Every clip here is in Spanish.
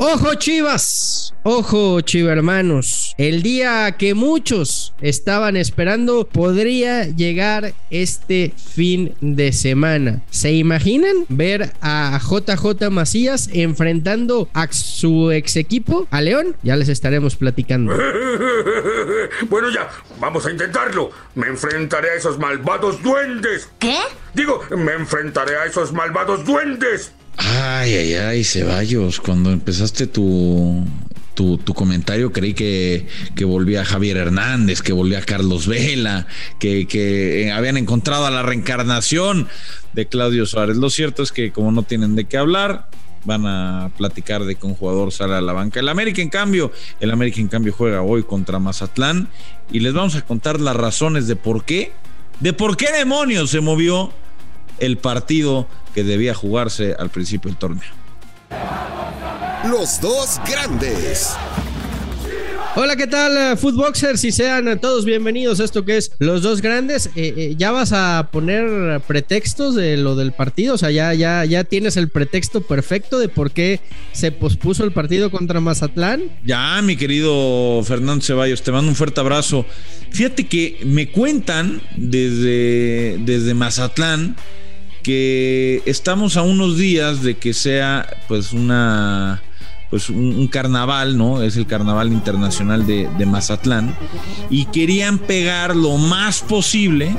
Ojo Chivas, ojo Chiva hermanos, el día que muchos estaban esperando podría llegar este fin de semana. ¿Se imaginan ver a JJ Macías enfrentando a su ex equipo, a León? Ya les estaremos platicando. bueno ya, vamos a intentarlo. Me enfrentaré a esos malvados duendes. ¿Qué? Digo, me enfrentaré a esos malvados duendes. Ay, ay, ay, Ceballos, cuando empezaste tu, tu, comentario creí que, que, volvía Javier Hernández, que volvía Carlos Vela, que, que eh, habían encontrado a la reencarnación de Claudio Suárez. Lo cierto es que como no tienen de qué hablar, van a platicar de que un jugador sale a la banca. El América, en cambio, el América, en cambio, juega hoy contra Mazatlán y les vamos a contar las razones de por qué, de por qué demonios se movió el partido que debía jugarse al principio del torneo. Los dos grandes. Hola, ¿qué tal, eh, Footboxers? Y sean todos bienvenidos a esto que es Los Dos Grandes. Eh, eh, ¿Ya vas a poner pretextos de lo del partido? O sea, ya, ya, ya tienes el pretexto perfecto de por qué se pospuso el partido contra Mazatlán. Ya, mi querido Fernando Ceballos, te mando un fuerte abrazo. Fíjate que me cuentan desde, desde Mazatlán que estamos a unos días de que sea pues una pues un, carnaval, ¿no? Es el carnaval internacional de, de, Mazatlán. Y querían pegar lo más posible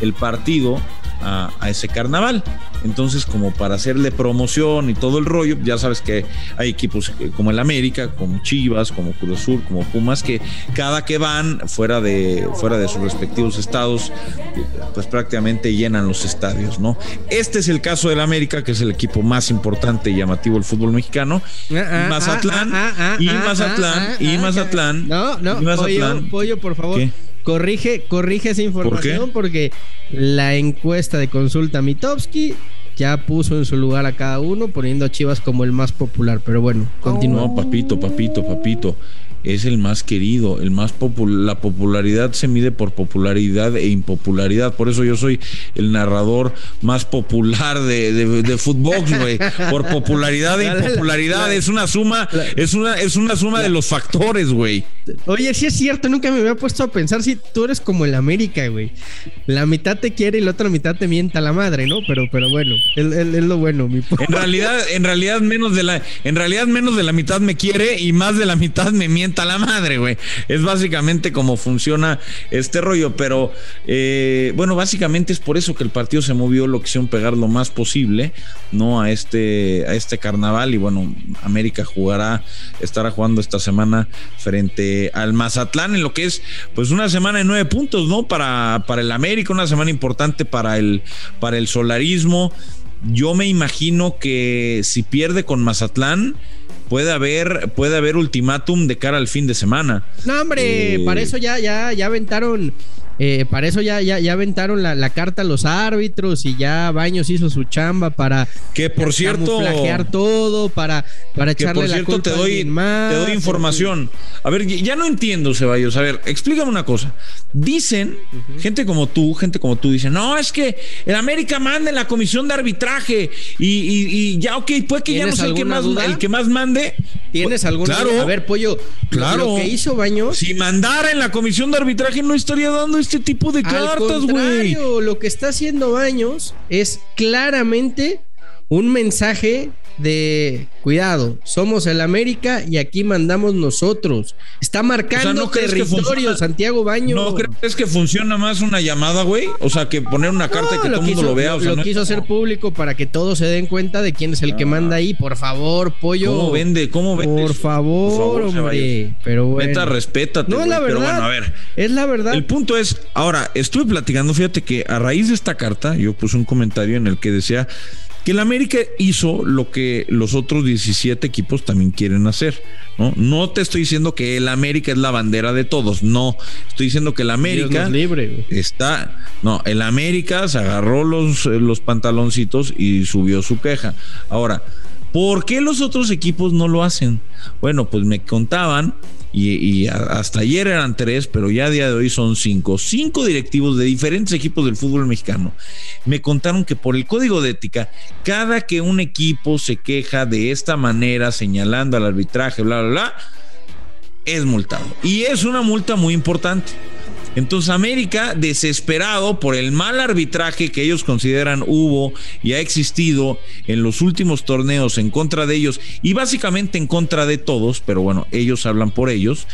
el partido a, ese carnaval. Entonces, como para hacerle promoción y todo el rollo, ya sabes que hay equipos como el América, como Chivas, como Cruz Sur, como Pumas, que cada que van fuera de, fuera de sus respectivos estados, pues prácticamente llenan los estadios, ¿no? Este es el caso del América, que es el equipo más importante y llamativo del fútbol mexicano. Mazatlán, y Mazatlán, y Mazatlán. No, no, Mazatlán. Pollo, por favor. Corrige, corrige esa información porque la encuesta de consulta Mitowski ya puso en su lugar a cada uno, poniendo a Chivas como el más popular. Pero bueno, continúa. No, papito, papito, papito es el más querido, el más popular. La popularidad se mide por popularidad e impopularidad. Por eso yo soy el narrador más popular de, de, fútbol, güey. Por popularidad e impopularidad. es una suma, es una, es una suma de los factores, güey. Oye, sí es cierto, nunca me había puesto a pensar si tú eres como el América, güey. La mitad te quiere y la otra mitad te mienta la madre, ¿no? Pero, pero bueno, es, lo bueno, mi En realidad, en realidad menos de la, en realidad menos de la mitad me quiere y más de la mitad me miente a la madre, güey. Es básicamente como funciona este rollo, pero eh, bueno, básicamente es por eso que el partido se movió, lo quisieron pegar lo más posible, ¿no? A este, a este carnaval y bueno, América jugará, estará jugando esta semana frente al Mazatlán en lo que es pues una semana de nueve puntos, ¿no? Para, para el América, una semana importante para el, para el solarismo. Yo me imagino que si pierde con Mazatlán, puede haber, puede haber ultimátum de cara al fin de semana. No, hombre, eh, para eso ya, ya, ya aventaron eh, para eso ya, ya, ya aventaron la, carta a los árbitros y ya Baños hizo su chamba para que por cierto todo, para, para echarle por cierto, la te doy, te doy información. A ver, ya no entiendo, Ceballos. A ver, explícame una cosa. Dicen, gente como tú, gente como tú, dicen, no, es que el América manda en la comisión de arbitraje y, ya, ok, puede que ya no sea el que más, el que más mande. ¿Tienes alguna claro, A ver, pollo, claro. lo que hizo Baños. Si mandara en la comisión de arbitraje no estaría dando este tipo de cartas, güey. Lo que está haciendo Baños es claramente un mensaje de cuidado, somos el América y aquí mandamos nosotros. Está marcando territorio Santiago Baño. ¿No crees que funciona más una llamada, güey? O sea, que poner una carta y que todo el mundo lo vea. lo quiso hacer público para que todos se den cuenta de quién es el que manda ahí. Por favor, pollo. ¿Cómo vende? ¿Cómo vende? Por favor, hombre. Pero bueno. Neta, respétate. No, la verdad. Pero bueno, a ver. Es la verdad. El punto es, ahora, estuve platicando, fíjate que a raíz de esta carta, yo puse un comentario en el que decía que el América hizo lo que los otros 17 equipos también quieren hacer. ¿no? no te estoy diciendo que el América es la bandera de todos, no. Estoy diciendo que el América libre, está. No, el América se agarró los, los pantaloncitos y subió su queja. Ahora, ¿Por qué los otros equipos no lo hacen? Bueno, pues me contaban y, hasta ayer eran tres, pero ya a día de hoy son cinco. Cinco directivos de diferentes equipos del fútbol mexicano me contaron que por el código de ética, cada que un equipo se queja de esta manera, señalando al arbitraje, bla, bla, bla, es multado. Y es una multa muy importante. Entonces América, desesperado por el mal arbitraje que ellos consideran hubo y ha existido en los últimos torneos en contra de ellos y básicamente en contra de todos, pero bueno, ellos hablan por ellos,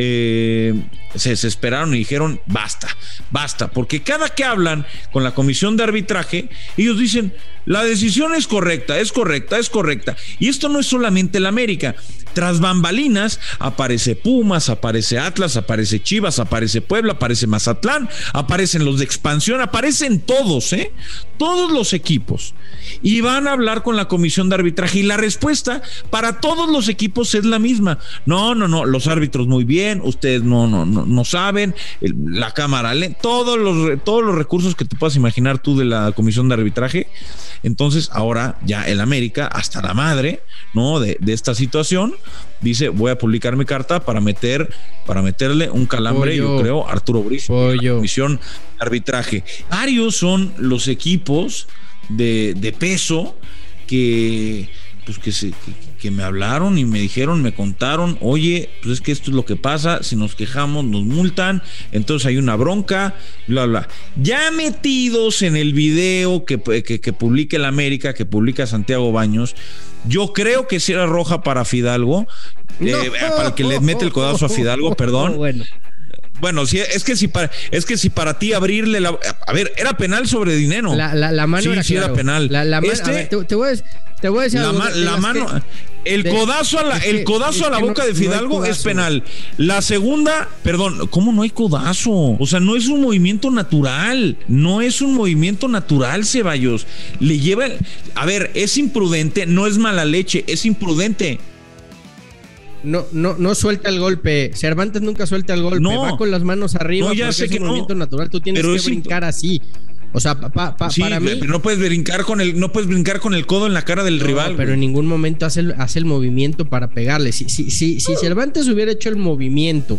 eh, se desesperaron y dijeron, basta, basta, porque cada que hablan con la comisión de arbitraje, ellos dicen, la decisión es correcta, es correcta, es correcta. Y esto no es solamente el América. Tras bambalinas aparece Pumas, aparece Atlas, aparece Chivas, aparece Puebla, aparece Mazatlán, aparecen los de expansión, aparecen todos, ¿eh? Todos los equipos. Y van a hablar con la comisión de arbitraje y la respuesta para todos los equipos es la misma. No, no, no, los árbitros muy bien, ustedes no, no, no, no saben, la cámara, todos los, todos los recursos que te puedas imaginar tú de la comisión de arbitraje. Entonces, ahora ya el América, hasta la madre, ¿no? De, esta situación, dice, voy a publicar mi carta para meter, para meterle un calambre, yo creo, Arturo la comisión de arbitraje. Varios son los equipos de, de peso que, pues que se, que me hablaron y me dijeron, me contaron, oye, pues es que esto es lo que pasa, si nos quejamos nos multan, entonces hay una bronca, bla, bla. Ya metidos en el video que, que, publica el América, que publica Santiago Baños, yo creo que si era roja para Fidalgo, eh, para el que le mete el codazo a Fidalgo, perdón. Bueno. Bueno, sí, es que si para, es que si para ti abrirle la. A ver, era penal sobre dinero. La, la, mano sí, era, penal. La, este, te, voy a, te voy a decir la, mano, el codazo a la, el codazo a la boca de Fidalgo es penal. La segunda, perdón, ¿cómo no hay codazo? O sea, no es un movimiento natural. No es un movimiento natural, Ceballos. Le lleva. A ver, es imprudente, no es mala leche, es imprudente. No, no, no suelta el golpe. Cervantes nunca suelta el golpe. No, va con las manos arriba. No, ya sé es que un movimiento natural. Tú tienes que brincar así. O sea, para mí. no puedes brincar con el, no puedes brincar con el codo en la cara del rival. Pero en ningún momento hace el, hace el movimiento para pegarle. Si, si, si, si Cervantes hubiera hecho el movimiento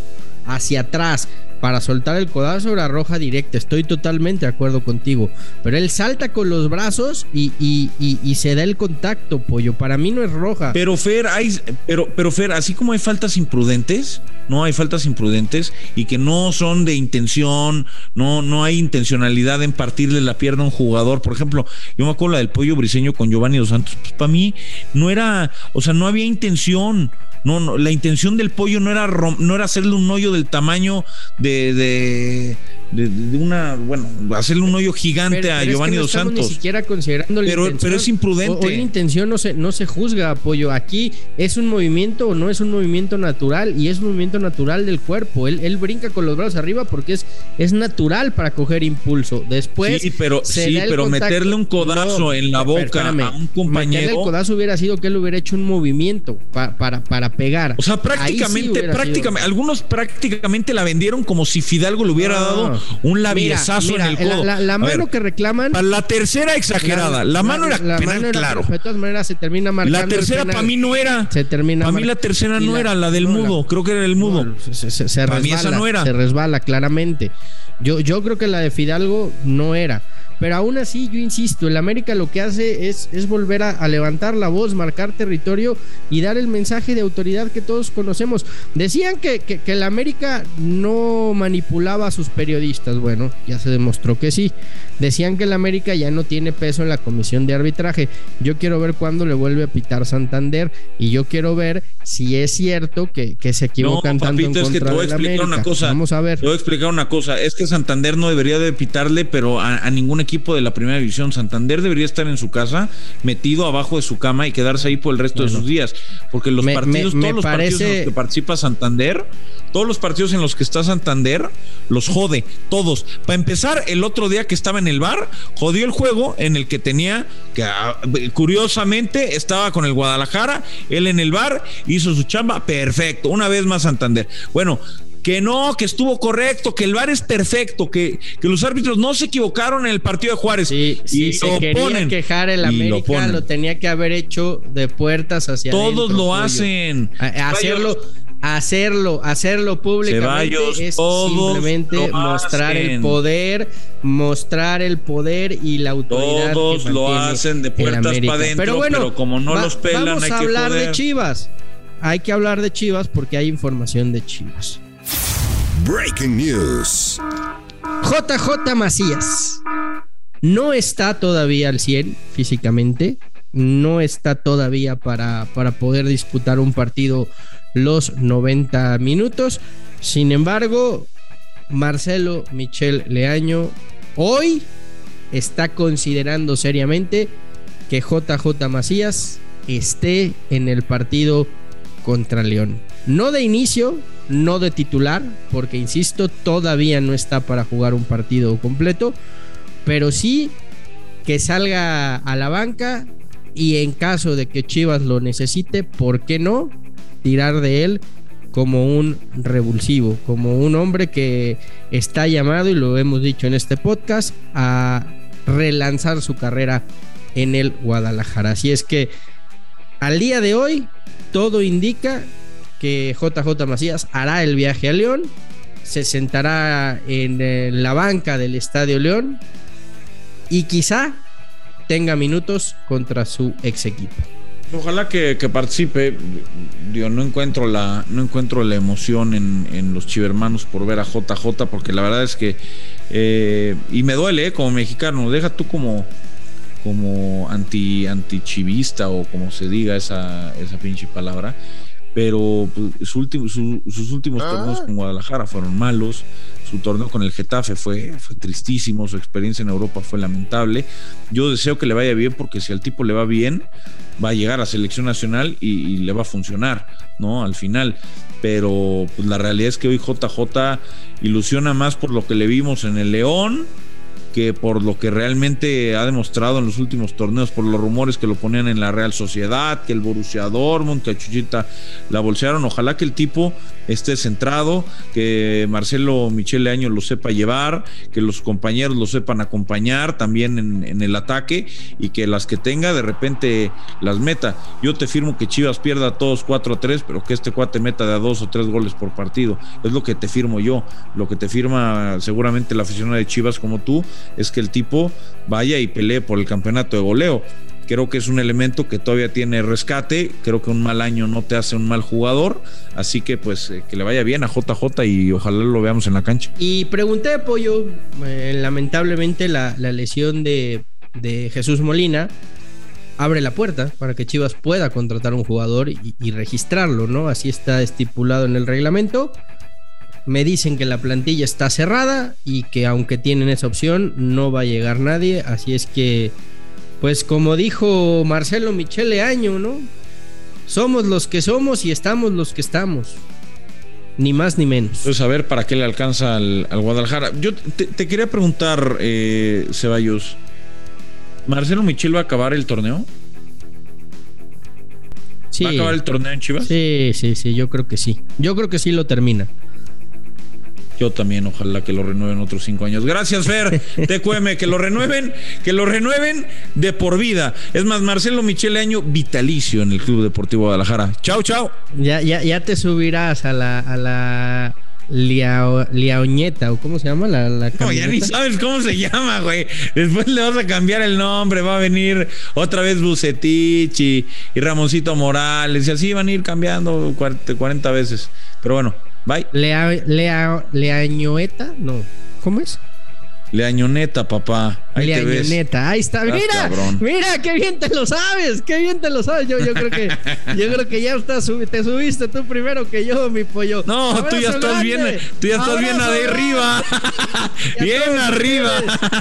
hacia atrás para soltar el codazo era roja directa. Estoy totalmente de acuerdo contigo. Pero él salta con los brazos y, y, se da el contacto, pollo. Para mí no es roja. Pero Fer, hay, pero, pero Fer, así como hay faltas imprudentes, no hay faltas imprudentes y que no son de intención, no, no hay intencionalidad en partirle la pierna a un jugador. Por ejemplo, yo me acuerdo la del pollo briseño con Giovanni Dos Santos. Pues para mí no era, o sea, no había intención. No, no, la intención del pollo no era, no era hacerle un hoyo del tamaño de de, una, bueno, hacerle un hoyo gigante a Giovanni Dos Santos. Ni siquiera considerando pero, pero es imprudente. La intención no se, no se juzga, apoyo. Aquí es un movimiento o no es un movimiento natural y es un movimiento natural del cuerpo. Él, él brinca con los brazos arriba porque es, es natural para coger impulso. Después. Sí, pero, sí, pero meterle un codazo en la boca a un compañero. el codazo hubiera sido que él hubiera hecho un movimiento para, para pegar. O sea, prácticamente, prácticamente, algunos prácticamente la vendieron como si Fidalgo le hubiera dado un labiezazo en el codo. La, mano que reclaman. La tercera exagerada. La, mano era penal, claro. De todas maneras se termina marcando. La tercera para mí no era. Se termina. Para mí la tercera no era, la del mudo. Creo que era el mudo. se, se, mí esa no era. Se resbala claramente. Yo, yo creo que la de Fidalgo no era. Pero aún así, yo insisto, el América lo que hace es, es volver a, levantar la voz, marcar territorio y dar el mensaje de autoridad que todos conocemos. Decían que, que, el América no manipulaba a sus periodistas. Bueno, ya se demostró que sí. Decían que el América ya no tiene peso en la comisión de arbitraje. Yo quiero ver cuándo le vuelve a pitar Santander y yo quiero ver si es cierto que, que se equivocan no, tanto en es que te voy a explicar una cosa. Vamos a ver. Te voy a explicar una cosa. Es que Santander no debería de pitarle, pero a, a ningún equipo de la primera división. Santander debería estar en su casa, metido abajo de su cama y quedarse ahí por el resto de sus días. Porque los partidos, todos los partidos en los que participa Santander, todos los partidos en los que está Santander, los jode, todos. Para empezar, el otro día que estaba en el bar, jodió el juego en el que tenía, que ah, curiosamente estaba con el Guadalajara, él en el bar, hizo su chamba, perfecto, una vez más Santander. Bueno, que no, que estuvo correcto, que el VAR es perfecto, que, que los árbitros no se equivocaron en el partido de Juárez. Sí, y se lo quería ponen, quejar el América, lo, tenía que haber hecho de puertas hacia Todos lo hacen. hacerlo hacerlo, hacerlo públicamente es simplemente mostrar el poder, mostrar el poder y la autoridad. Todos lo hacen de puertas para adentro, pero, bueno, como no los pelan, vamos hay a que hablar de Chivas. Hay que hablar de Chivas porque hay información de Chivas. Breaking News. JJ Macías no está todavía al 100 físicamente, no está todavía para, para poder disputar un partido los 90 minutos. Sin embargo, Marcelo Michel Leaño hoy está considerando seriamente que JJ Macías esté en el partido contra León. No de inicio, no de titular, porque insisto, todavía no está para jugar un partido completo, pero sí que salga a la banca y en caso de que Chivas lo necesite, ¿por qué no? Tirar de él como un revulsivo, como un hombre que está llamado, y lo hemos dicho en este podcast, a relanzar su carrera en el Guadalajara. Así es que al día de hoy todo indica que JJ Macías hará el viaje a León, se sentará en eh, la banca del Estadio León y quizá tenga minutos contra su ex equipo. Ojalá que, participe. Yo no encuentro la, no encuentro la emoción en, los chivermanos por ver a JJ, porque la verdad es que. Eh, y me duele, eh, como mexicano. Deja tú como, como anti, antichivista o como se diga esa, esa pinche palabra pero pues, sus últimos ah. torneos con Guadalajara fueron malos, su torneo con el Getafe fue, fue tristísimo, su experiencia en Europa fue lamentable. Yo deseo que le vaya bien porque si al tipo le va bien, va a llegar a selección nacional y, le va a funcionar, ¿no? Al final. Pero pues, la realidad es que hoy JJ ilusiona más por lo que le vimos en el León que por lo que realmente ha demostrado en los últimos torneos, por los rumores que lo ponían en la Real Sociedad, que el Borussia Dortmund, a Chuchita la bolsearon. Ojalá que el tipo esté centrado, que Marcelo Michele Año lo sepa llevar, que los compañeros lo sepan acompañar también en, el ataque y que las que tenga de repente las meta. Yo te firmo que Chivas pierda todos 4 a 3, pero que este cuate meta de a dos o tres goles por partido. Es lo que te firmo yo, lo que te firma seguramente la aficionada de Chivas como tú, es que el tipo vaya y pelee por el campeonato de goleo. Creo que es un elemento que todavía tiene rescate. Creo que un mal año no te hace un mal jugador. Así que pues eh, que le vaya bien a JJ y ojalá lo veamos en la cancha. Y pregunté, Pollo, eh, lamentablemente la, lesión de, Jesús Molina abre la puerta para que Chivas pueda contratar un jugador y, registrarlo, ¿no? Así está estipulado en el reglamento. Me dicen que la plantilla está cerrada y que aunque tienen esa opción no va a llegar nadie, así es que pues como dijo Marcelo Michele Año, ¿no? Somos los que somos y estamos los que estamos. Ni más ni menos. Pues a ver para qué le alcanza al, Guadalajara. Yo te, quería preguntar, eh, Ceballos. ¿Marcelo Michel va a acabar el torneo? Sí. ¿Va a acabar el torneo en Chivas? Sí, sí, sí, yo creo que sí. Yo creo que sí lo termina. Yo también, ojalá que lo renueven otros cinco años. Gracias, Fer. TQM, que lo renueven, que lo renueven de por vida. Es más, Marcelo Michele Año, vitalicio en el Club Deportivo Guadalajara. Chao, chao. Ya, ya, ya te subirás a la, a la Liaoñeta, o cómo se llama la, la No, ya ni sabes cómo se llama, güey. Después le vas a cambiar el nombre, va a venir otra vez Bucetich y, y Ramoncito Morales, y así van a ir cambiando 40 veces. Pero bueno, Bye. Lea, lea, leañoeta, no. ¿Cómo es? Leañoneta, papá. Ahí Leañoneta, ahí está. Mira, mira, qué bien te lo sabes, qué bien te lo sabes. Yo, yo creo que, yo creo que ya estás, te subiste tú primero que yo, mi pollo. No, tú ya estás bien, tú ya estás bien arriba. bien arriba.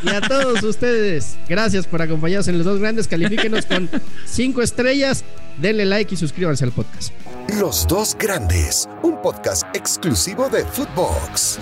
y a todos ustedes, gracias por acompañarnos en los dos grandes. Califíquenos con cinco estrellas. Denle like y suscríbanse al podcast. Los dos grandes, un podcast exclusivo de Footbox.